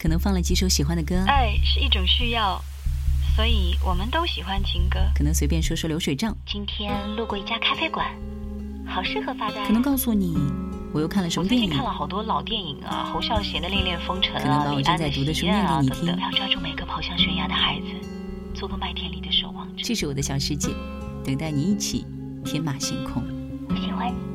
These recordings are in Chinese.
可能放了几首喜欢的歌，爱是一种需要，所以我们都喜欢情歌。可能随便说说流水账，今天路过一家咖啡馆，好适合发呆。可能告诉你我又看了什么电影。看了好多老电影啊，侯孝贤的《恋恋风尘》啊，可能把我正在读的书念给你听。要抓住每个跑向悬崖的孩子，做个麦田里的守望者。这是我的小世界，等待你一起天马行空。我喜欢你。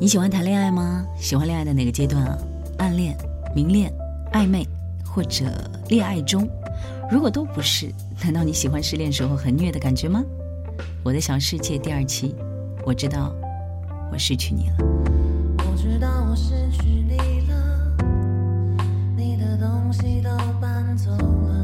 你喜欢谈恋爱吗？喜欢恋爱的哪个阶段啊？暗恋、明恋、暧昧，或者恋爱中？如果都不是，难道你喜欢失恋时候很虐的感觉吗？我的小世界第二期，我知道我失去你了。我知道我失去你了，你的东西都搬走了，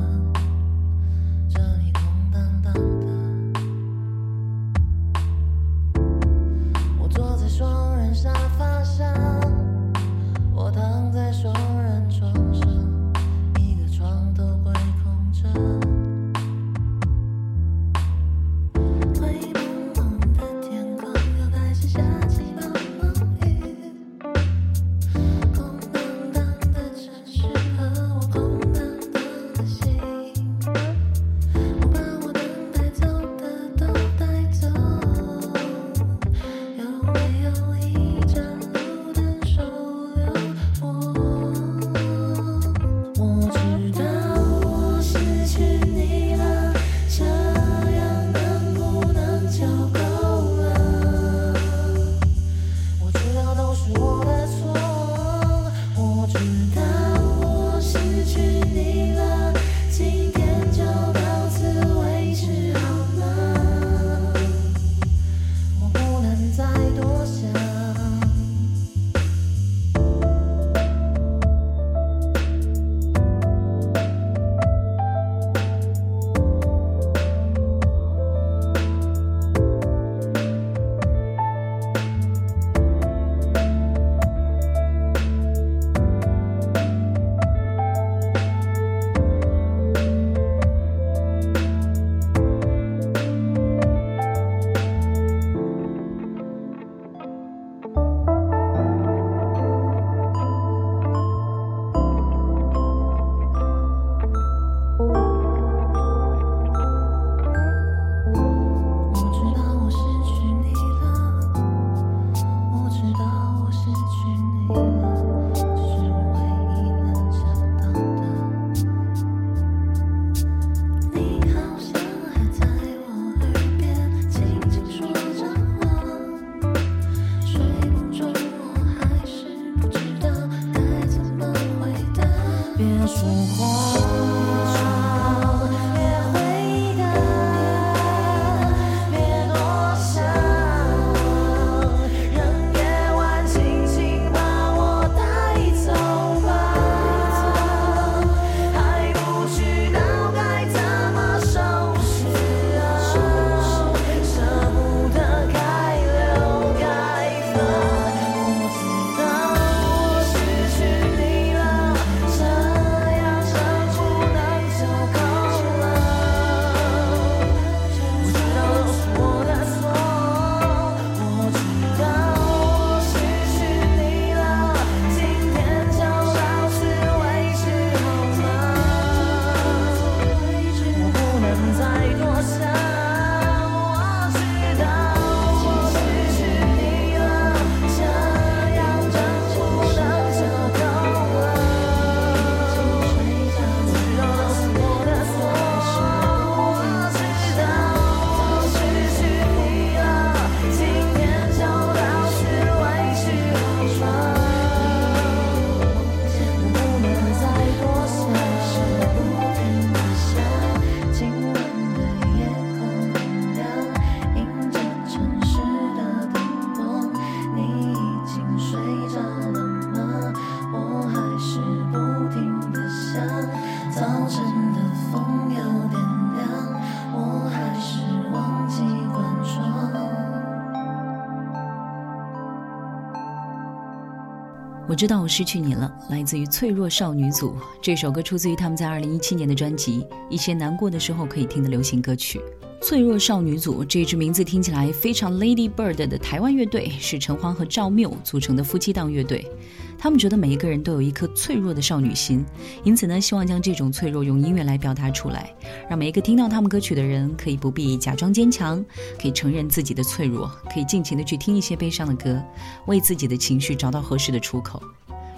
我知道我失去你了，来自于脆弱少女组。这首歌出自于他们在二零一七年的专辑《一些难过的时候可以听的流行歌曲》。脆弱少女组这支名字听起来非常 Lady Bird 的台湾乐队，是陈欢和赵缪组成的夫妻档乐队。他们觉得每一个人都有一颗脆弱的少女心，因此呢，希望将这种脆弱用音乐来表达出来，让每一个听到他们歌曲的人可以不必假装坚强，可以承认自己的脆弱，可以尽情的去听一些悲伤的歌，为自己的情绪找到合适的出口。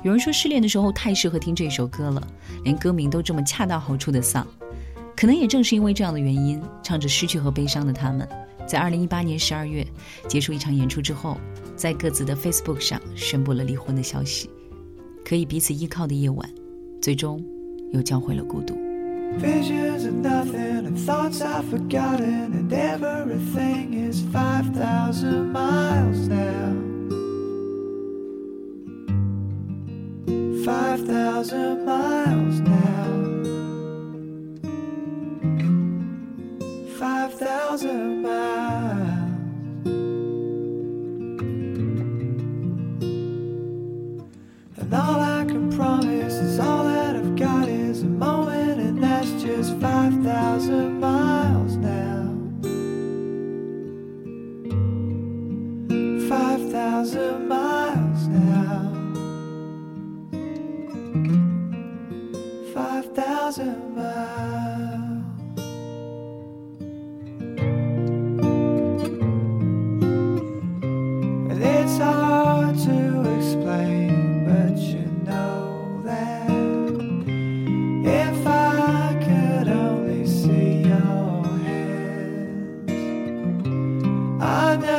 有人说失恋的时候太适合听这首歌了，连歌名都这么恰到好处的丧。可能也正是因为这样的原因，唱着失去和悲伤的他们，在二零一八年十二月结束一场演出之后。在各自的 Facebook 上宣布了离婚的消息。可以彼此依靠的夜晚，最终又教会了孤独。i've been through it all and everything is 5,000 miles now. 5,000 miles now. 5,000 And all I can promise is all I never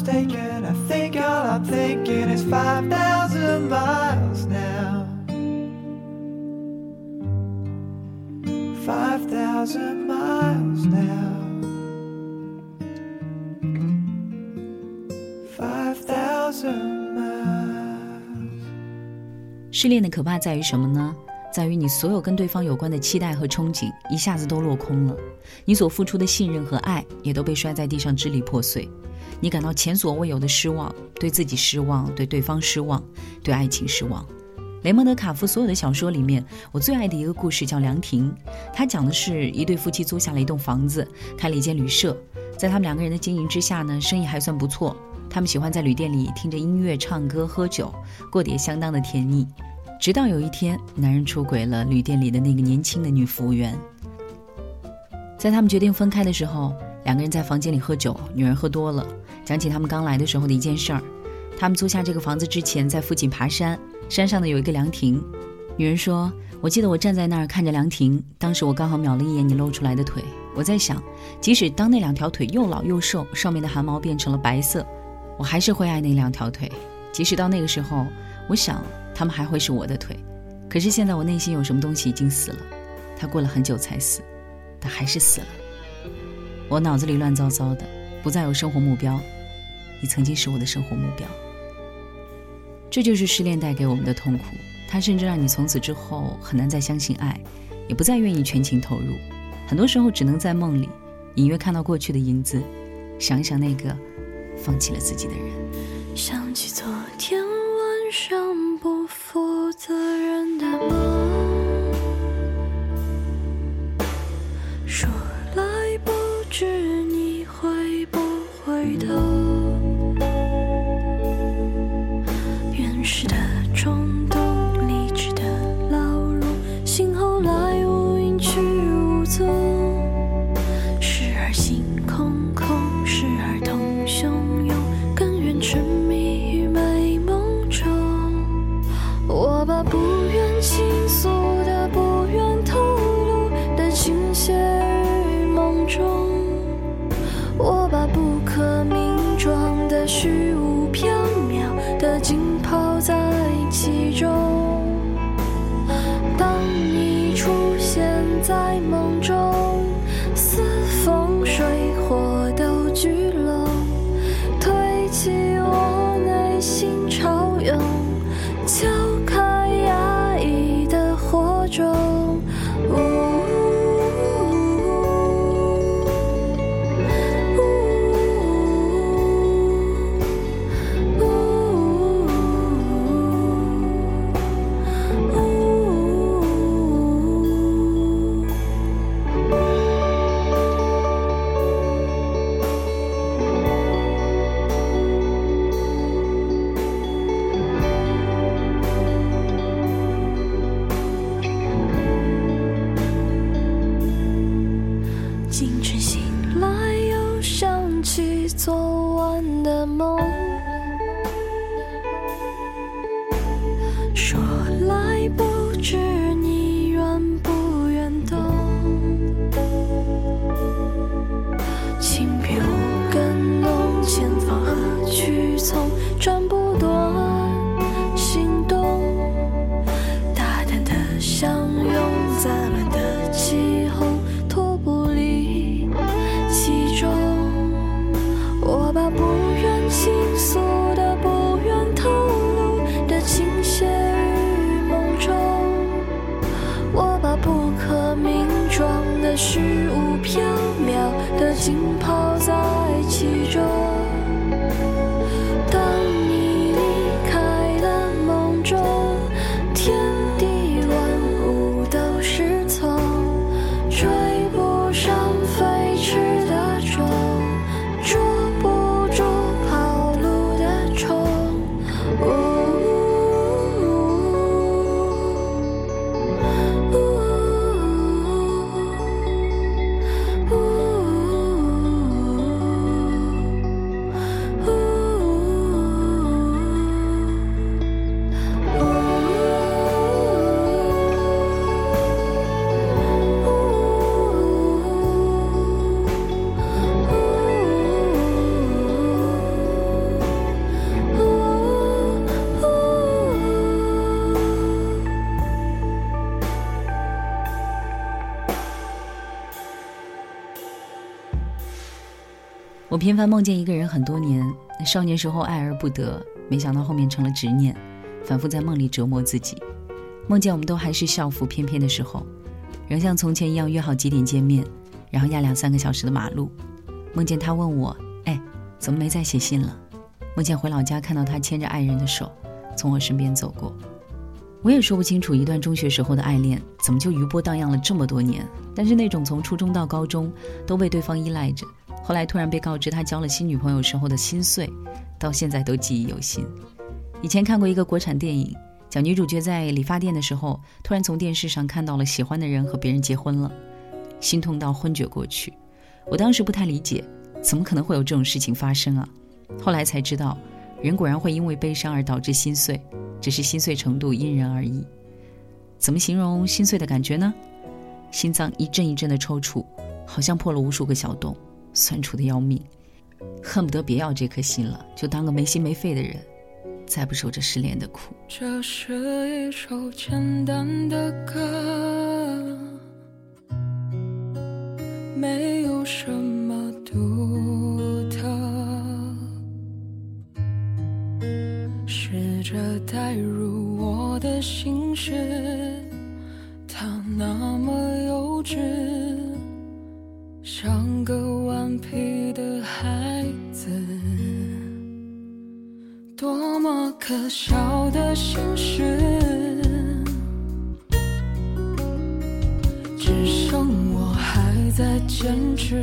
mistaken. I think all I'm thinking is 5,000 miles now. 5,000 miles now. 5,000 miles. 失恋的可怕在于什么呢？在于你所有跟对方有关的期待和憧憬一下子都落空了，你所付出的信任和爱也都被摔在地上支离破碎，你感到前所未有的失望，对自己失望，对对方失望，对爱情失望。雷蒙德·卡夫所有的小说里面，我最爱的一个故事叫《凉亭》，它讲的是一对夫妻租下了一栋房子，开了一间旅社，在他们两个人的经营之下呢，生意还算不错。他们喜欢在旅店里听着音乐、唱歌、喝酒，过得也相当的甜蜜。直到有一天，男人出轨了旅店里的那个年轻的女服务员。在他们决定分开的时候，两个人在房间里喝酒，女人喝多了，讲起他们刚来的时候的一件事儿。他们租下这个房子之前，在附近爬山，山上呢有一个凉亭。女人说：“我记得我站在那儿看着凉亭，当时我刚好瞄了一眼你露出来的腿。我在想，即使当那两条腿又老又瘦，上面的汗毛变成了白色，我还是会爱那两条腿。即使到那个时候，我想他们还会是我的腿。可是现在我内心有什么东西已经死了，他过了很久才死，它还是死了。我脑子里乱糟糟的，不再有生活目标。你曾经是我的生活目标。这就是失恋带给我们的痛苦，它甚至让你从此之后很难再相信爱，也不再愿意全情投入。很多时候只能在梦里隐约看到过去的影子，想一想那个放弃了自己的人。想起昨天晚上原始的 tu 昨晚的梦。经。频繁梦见一个人很多年，少年时候爱而不得，没想到后面成了执念，反复在梦里折磨自己。梦见我们都还是校服翩翩的时候，仍像从前一样约好几点见面，然后压两三个小时的马路。梦见他问我：“哎，怎么没再写信了？”梦见回老家看到他牵着爱人的手从我身边走过。我也说不清楚一段中学时候的爱恋怎么就余波荡漾了这么多年，但是那种从初中到高中都被对方依赖着，后来突然被告知他交了新女朋友时候的心碎，到现在都记忆犹新。以前看过一个国产电影，讲女主角在理发店的时候，突然从电视上看到了喜欢的人和别人结婚了，心痛到昏厥过去。我当时不太理解，怎么可能会有这种事情发生啊？后来才知道，人果然会因为悲伤而导致心碎，只是心碎程度因人而异。怎么形容心碎的感觉呢？心脏一阵一阵的抽搐，好像破了无数个小洞，酸楚的要命，恨不得别要这颗心了，就当个没心没肺的人，再不受这失恋的苦。这是一首简单的歌，么可笑的心事，只剩我还在坚持。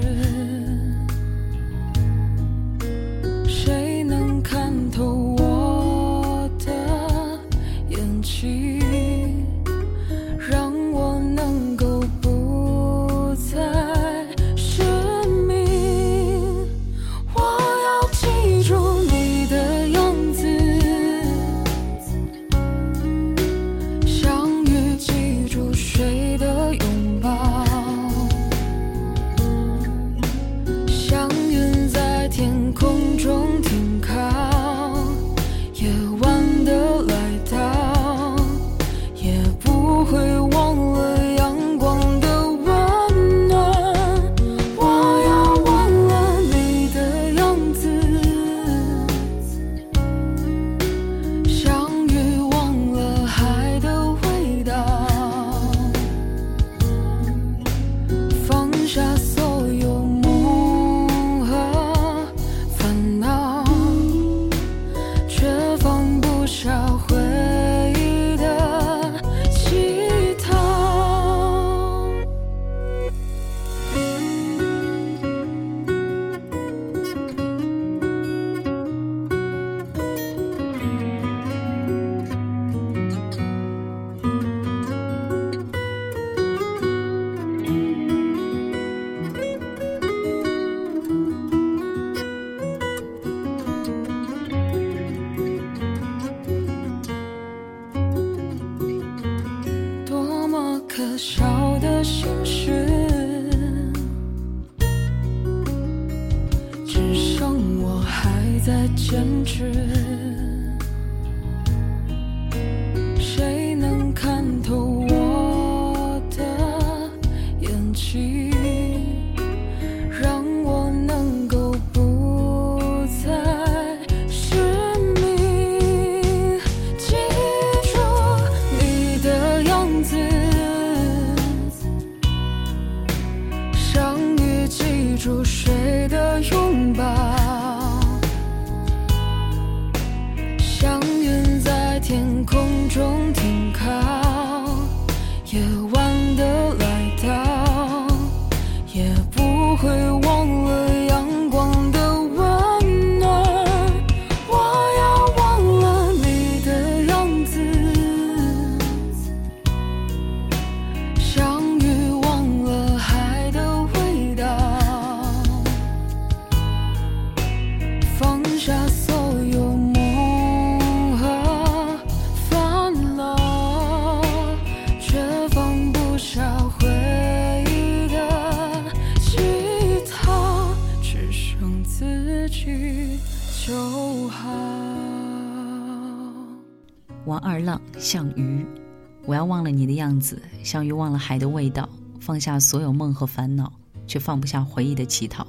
要忘了你的样子，像鱼忘了海的味道，放下所有梦和烦恼，却放不下回忆的乞讨。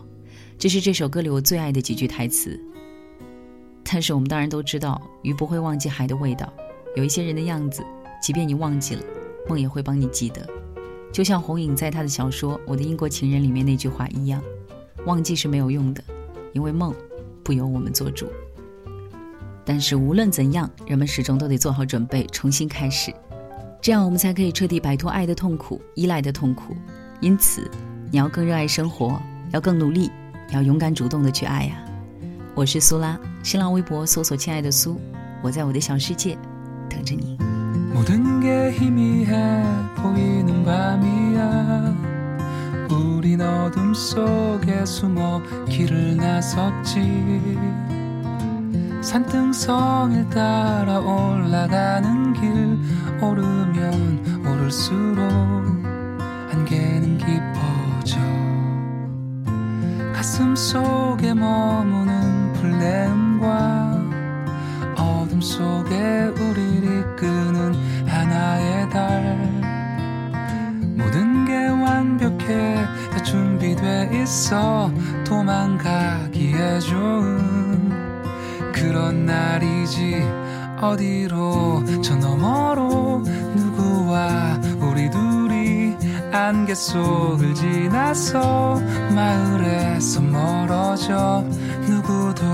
这是这首歌里我最爱的几句台词。但是我们当然都知道，鱼不会忘记海的味道。有一些人的样子，即便你忘记了，梦也会帮你记得。就像红影在他的小说《我的英国情人》里面那句话一样：忘记是没有用的，因为梦不由我们做主。但是无论怎样，人们始终都得做好准备，重新开始。这样我们才可以彻底摆脱爱的痛苦、依赖的痛苦。因此，你要更热爱生活，要更努力，要勇敢主动的去爱呀、我是苏拉，新浪微博搜索“亲爱的苏”，我在我的小世界等着你。 모든 게 희미해 보이는 밤이야 우린 어둠 속에 숨어 길을 나섰지 산등성을 따라 올라가는 길 오르면 오를수록 안개는 깊어져. 가슴 속에 머무는 불내음과 어둠 속에 우리를 이끄는 하나의 달. 모든 게 완벽해 다 준비돼 있어. 도망가기에 좋은 그런 날이지. 어디로? 저 너머로 누구와 우리 둘이 안개 속을 지나서 마을에서 멀어져 누구도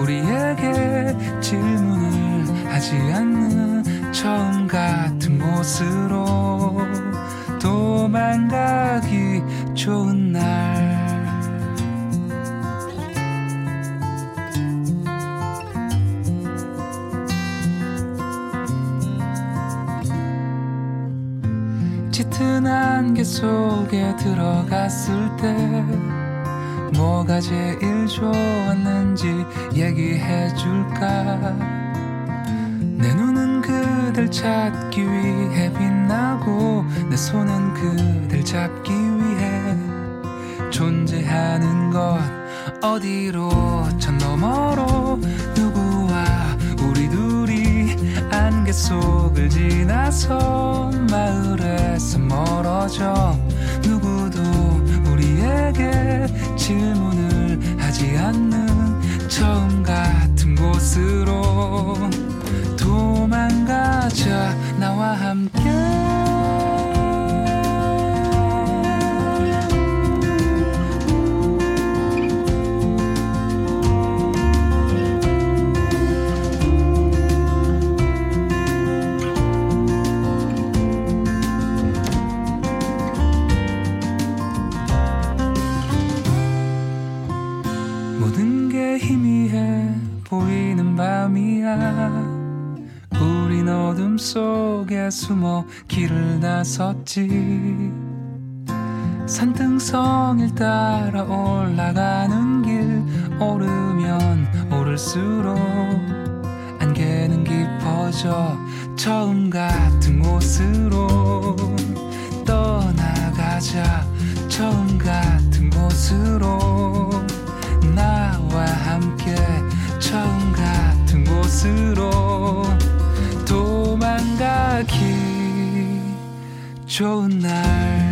우리에게 질문을 하지 않는 처음 같은 곳으로 도망가기 좋은 날 짙은 안개 속에 들어갔을 때 뭐가 제일 좋았는지 얘기해 줄까? 내 눈은 그댈 찾기 위해 빛나고 내 손은 그댈 잡기 위해 존재하는 것 어디로 저 너머로 둘이 안개 속을 지나서 마을에서 멀어져 누구도 우리에게 질문을 하지 않는 처음 같은 곳으로 도망가자. 나와 함께 나섰지. 산등성을 따라 올라가는 길 오르면 오를수록 안개는 깊어져 처음 같은 곳으로 떠나가자. 처음 같은 곳으로 나와 함께 처음 같은 곳으로 도망가길 좋은 날.